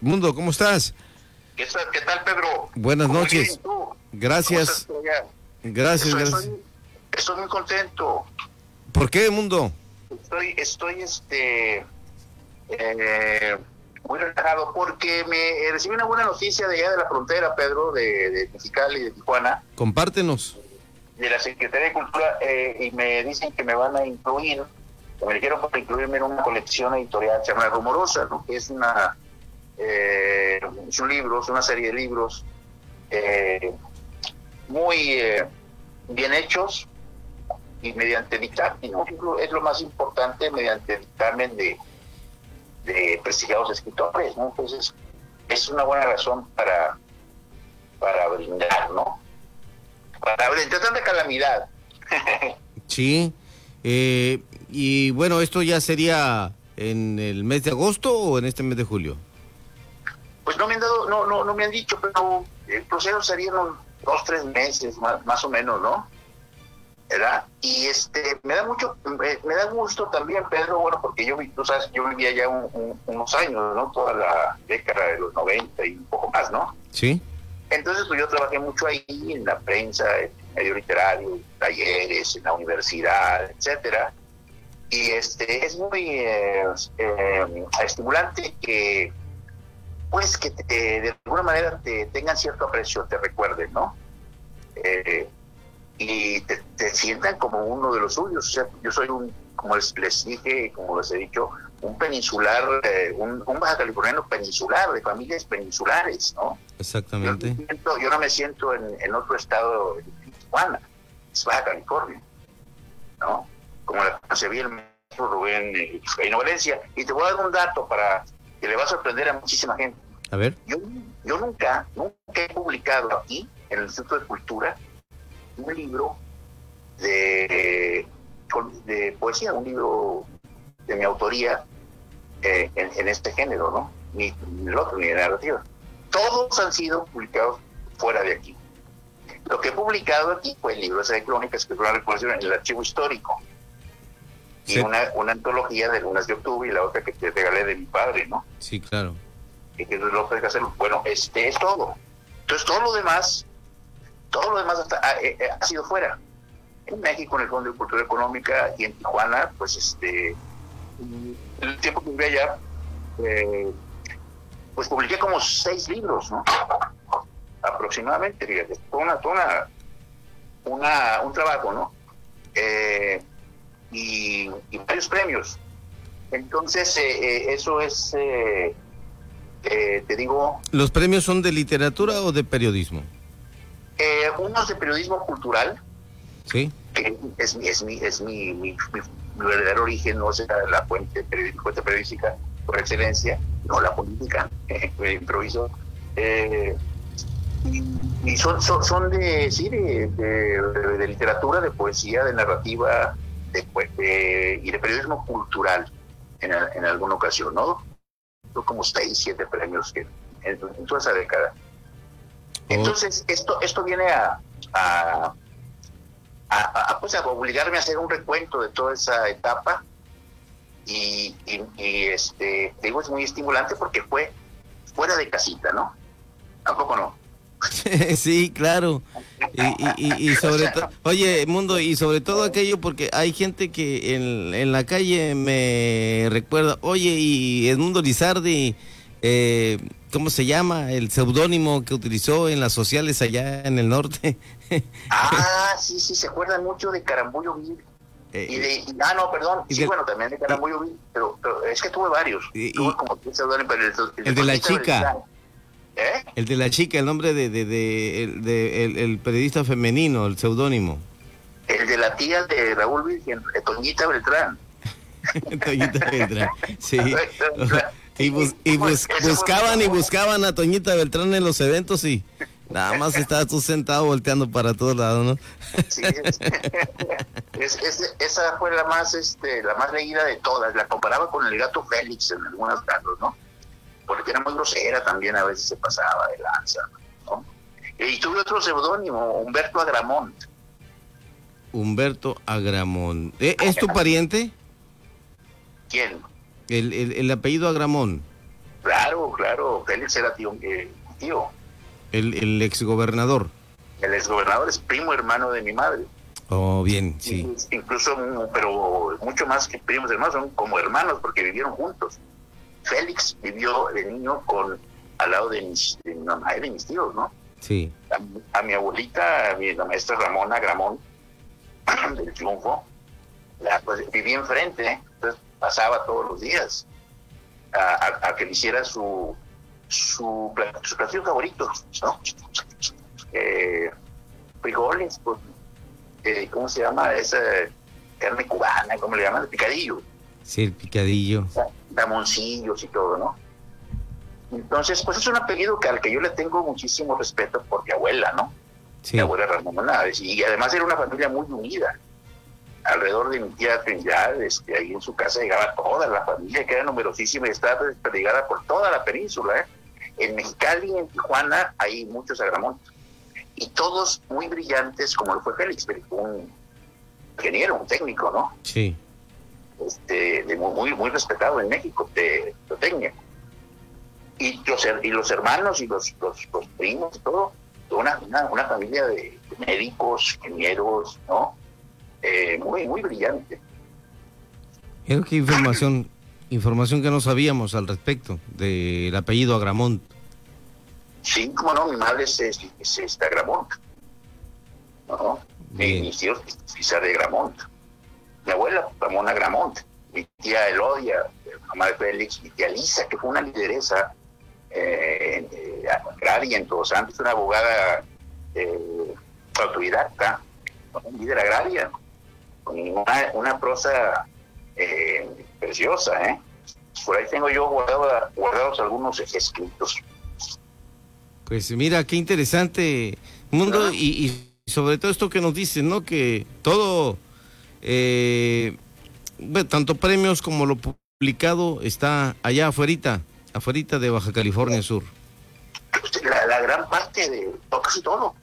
Mundo, ¿cómo estás? ¿Qué tal, Pedro? Buenas noches. Gracias. Gracias, gracias. Estoy, muy contento. ¿Por qué, Mundo? Estoy, estoy, este, eh, muy relajado porque me recibí una buena noticia de allá de la frontera, Pedro, de, de Mexicali, de Tijuana. Compártenos. De la Secretaría de Cultura eh, y me dicen que me van a incluir, me dijeron para incluirme en una colección editorial llamada Rumorosa, ¿no? Que es una eh, son libros, una serie de libros eh, muy eh, bien hechos y mediante dictamen, es lo más importante, mediante dictamen de, de prestigiados escritores. Entonces, es una buena razón para, para brindar, ¿no? Para brindar tanta calamidad. sí, eh, y bueno, ¿esto ya sería en el mes de agosto o en este mes de julio? Pues no me han dado, no, no, no me han dicho, pero el proceso sería unos dos, tres meses, más, o menos, ¿no? ¿verdad? Y este, me da mucho, me, da gusto también, Pedro, bueno, porque yo, tú sabes, yo vivía ya unos años, ¿no? Toda la década de los 90 y un poco más, ¿no? Sí. Entonces, pues yo trabajé mucho ahí, en la prensa, en medio literario, talleres, en la universidad, etcétera. Y este, es muy eh, eh, estimulante que pues que de alguna manera te tengan cierto aprecio, te recuerden, ¿no? Eh, y te, sientan como uno de los suyos. O sea, yo soy un, como les, dije, como les he dicho, un peninsular, eh, un, baja californiano peninsular, de familias peninsulares, ¿no? Exactamente. Yo, no me siento en, otro estado de Tijuana, es Baja California, ¿no? Como la concebí el maestro Rubén eh, Valencia. Y te voy a dar un dato para que le va a sorprender a muchísima gente. A ver. Yo, yo nunca, nunca he publicado aquí, en el Instituto de Cultura, un libro de, de poesía, un libro de mi autoría eh, en, este género, ¿no? Ni, el otro, ni de narrativa. Todos han sido publicados fuera de aquí. Lo que he publicado aquí fue el libro de crónicas, que fue una recolección en el archivo histórico y una, una antología de lunas de octubre y la otra que te regalé de mi padre, ¿no? Sí, claro. Y que López hacerlo. Bueno, este es todo. Entonces todo lo demás, todo lo demás ha, eh, eh, ha, sido fuera. En México, en el Fondo de Cultura Económica y en Tijuana, pues este, el tiempo que viví allá, eh, pues publiqué como seis libros, ¿no? Aproximadamente, fíjate, una, una, una, un trabajo, ¿no? Eh, y, varios premios. Entonces, eh, eh, eso es, eh, te digo... ¿Los premios son de literatura o de periodismo? unos de periodismo cultural. Sí. Que es, es, mi, es mi, mi, verdadero origen, no sea la fuente, fuente periodística por excelencia, no la política, improviso. y son, son, son de, sí, de, de, literatura, de poesía, de narrativa, de, y de periodismo cultural en, en alguna ocasión, ¿no? Como seis, siete premios que, en, toda esa década. Oh. Entonces, esto, esto viene a, a, a, pues a obligarme a hacer un recuento de toda esa etapa y, y, este, digo, es muy estimulante porque fue fuera de casita, ¿no? Tampoco no. sí, claro. Y, sobre todo, oye, Mundo, y sobre todo aquello porque hay gente que en, la calle me recuerda, oye, y Edmundo Lizardi, eh, ¿cómo se llama? El seudónimo que utilizó en las sociales allá en el norte. ah, sí, sí, se acuerdan mucho de Carambullo Vil. Eh, y de, ah, no, perdón, sí, bueno, también de Carambullo Vil, pero, es que tuve varios. tuve como el, el, de la chica. ¿Eh? El de la chica, el nombre de, de, el, periodista femenino, el seudónimo. El de la tía de Raúl Virgen, Toñita Beltrán. Toñita Beltrán, sí. y, buscaban y buscaban a Toñita Beltrán en los eventos y nada más estabas tú sentado volteando para todos lados, ¿no? sí, esa fue la más, este, la más leída de todas. La comparaba con el gato Félix en algunos casos, ¿no? Porque era muy grosera también, a veces se pasaba de lanza. ¿no? Y tuve otro seudónimo, Humberto Agramont. Humberto Agramón. ¿E, ¿Es tu pariente? ¿Quién? El, el, apellido Agramón. Claro, claro, Félix era tío. Eh, tío. El, el exgobernador. El exgobernador es primo hermano de mi madre. Oh, bien, sí. Incluso, pero mucho más que primos hermanos, son como hermanos porque vivieron juntos. Félix vivió de niño con al lado de, mi mamá y de mis tíos, ¿no? Sí. A, mi abuelita, a mi, la maestra Ramona Gramón, del Triunfo, la, pues, vivía enfrente, entonces pasaba todos los días a, que le hiciera su, su, su platillo favorito, ¿no? Eh, frijoles, pues, eh, ¿cómo se llama? Esa carne cubana, ¿cómo le llaman? El picadillo. Sí, el picadillo. Damoncillos y todo, ¿no? Entonces, pues es un apellido que al que yo le tengo muchísimo respeto por mi abuela, ¿no? Sí. Mi abuela Ramona Y además era una familia muy unida. Alrededor de mi tía Trinidad, este, ahí en su casa llegaba toda la familia, que era numerosísima y estaba desperdigada por toda la península. ¿eh? En Mexicali, en Tijuana, hay muchos agramontes. Y todos muy brillantes, como lo fue Félix, un ingeniero, un técnico, ¿no? Sí. Este, muy, muy respetado en México, de, de técnico y los, y los hermanos y los, los, primos y todo, una, una, familia de médicos, ingenieros, ¿no? Eh, muy, muy brillante. Creo que información, información que no sabíamos al respecto del apellido Agramont. Sí, como no, mi madre es, es, es, Agramont. ¿no? Mi tío es de Agramont. Mi abuela, Ramona Agramont. Mi tía Elodia, mamá de Félix, mi tía Lisa, que fue una lideresa eh, agraria en Todos Santos, una abogada eh, autodidacta, un líder agraria, con una, prosa eh, preciosa. ¿eh? Por ahí tengo yo guardados algunos escritos. Pues mira, qué interesante mundo y, sobre todo esto que nos dicen, ¿no? Que todo, eh, tanto premios como lo publicado está allá afuera afuera de Baja California Sur? La, gran parte de casi todo.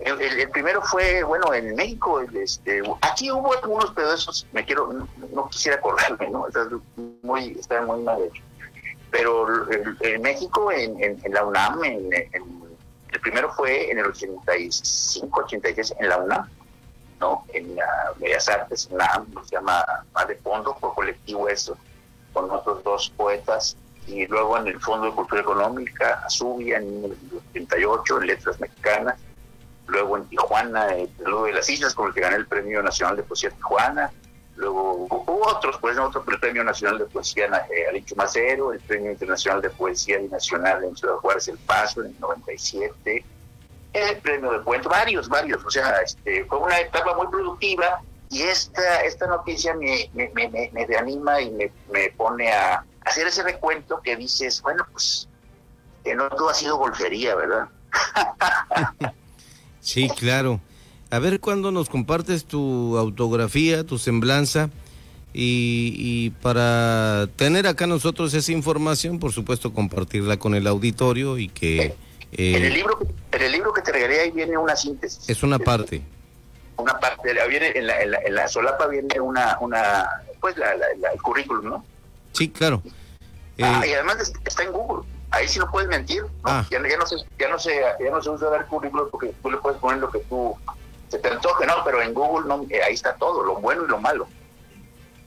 El, primero fue, bueno, en México, este, aquí hubo algunos, pero esos me quiero, no, quisiera acordarme, ¿no? Está muy, está muy mal Pero en México, en, la UNAM, en, el primero fue en el 85, 86, en la UNAM, ¿no? En la Bellas Artes, en la se llama Más de Fondo, por colectivo eso, con otros dos poetas. Y luego en el Fondo de Cultura Económica, Azubia en el 88, en Letras Mexicanas, luego en Tijuana, en luego de las Islas, con el que gané el Premio Nacional de Poesía Tijuana, luego hubo otros, pues otro Premio Nacional de Poesía eh, Alicho Macero, el Premio Internacional de Poesía Nacional en Ciudad Juárez El Paso en el 97, el Premio de Cuento, varios, varios, o sea, este, fue una etapa muy productiva y esta, esta noticia me, me, me, me reanima y me, me pone a hacer ese recuento que dices, bueno, pues que no todo ha sido golfería, ¿verdad? sí, claro. A ver cuándo nos compartes tu autografía, tu semblanza. Y, para tener acá nosotros esa información, por supuesto, compartirla con el auditorio y que... Eh, en, el libro, en el libro que te regalé ahí viene una síntesis. Es una parte. Una parte, viene en la, en la, solapa viene una, una pues la, el currículum, ¿no? Sí, claro. Ah, y además está en Google. Ahí sí no puedes mentir. Ah. Ya, no se, ya, no se, ya no se usa dar currículum porque tú le puedes poner lo que tú se te antoje, no, pero en Google no, eh, ahí está todo, lo bueno y lo malo.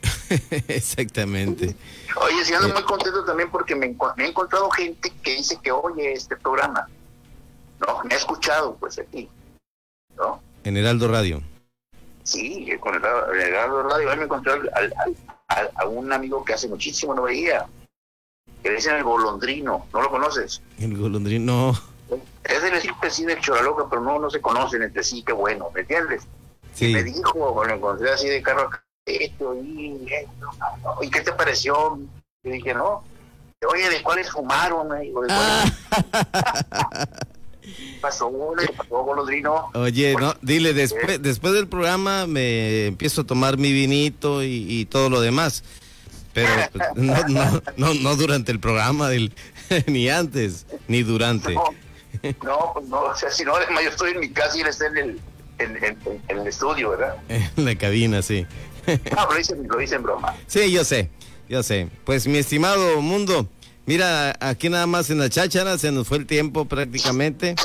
Exactamente. Oye, sí ando eh. muy contento también porque me, he encontrado gente que dice que oye este programa. No, me ha escuchado pues aquí. ¿No? En Heraldo Radio. Sí, con el, Heraldo Radio. Ahí me encontré a un amigo que hace muchísimo no veía que le dicen el golondrino, ¿no lo conoces? El golondrino, no. Es del equipo sí del Choraloca, pero no, no se conocen entre sí, qué bueno, ¿me entiendes? Sí. me dijo, lo encontré así de carro, esto y esto, ¿y qué te pareció? Y dije, no, oye, ¿de cuáles fumaron? ¿de cuáles... pasó, pasó golondrino. Oye, no, dile, después, después del programa me empiezo a tomar mi vinito y, y todo lo demás pero pues, no, no, no, no, durante el programa, del, ni antes, ni durante. No, no, pues no, o sea, si no, yo estoy en mi casa y él está en el, en, en, el estudio, ¿verdad? En la cabina, sí. No, lo dicen, lo dicen broma. Sí, yo sé, yo sé. Pues mi estimado mundo, Mira, aquí nada más en la cháchara se nos fue el tiempo prácticamente.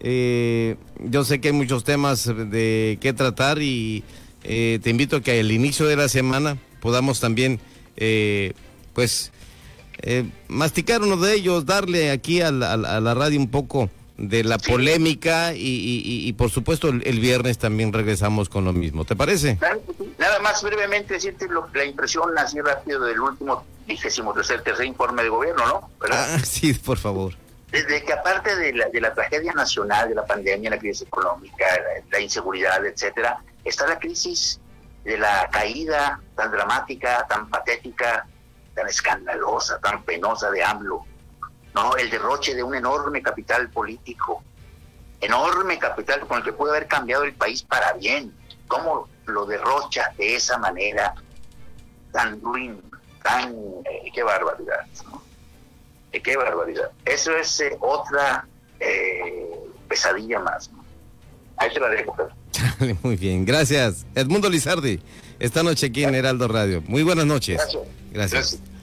Eh, yo sé que hay muchos temas de qué tratar y eh, te invito a que al inicio de la semana podamos también, eh, pues, masticar uno de ellos, darle aquí a la, radio un poco de la polémica y, por supuesto el, viernes también regresamos con lo mismo. ¿Te parece? Nada más brevemente decirte la impresión así rápido del último vigésimo tercer, tercer informe de gobierno, ¿no? Ah, sí, por favor. Desde que aparte de la, de la tragedia nacional, de la pandemia, la crisis económica, la, inseguridad, etcétera, está la crisis de la caída tan dramática, tan patética, tan escandalosa, tan penosa de AMLO, ¿no? El derroche de un enorme capital político, enorme capital con el que puede haber cambiado el país para bien. ¿Cómo lo derrocha de esa manera tan ruin, tan... Eh, qué barbaridad, eh, qué barbaridad. Eso es eh, otra pesadilla más. Ahí te la dejo. Muy bien, gracias. Edmundo Lizardi, esta noche aquí en Heraldo Radio. Muy buenas noches. gracias. gracias.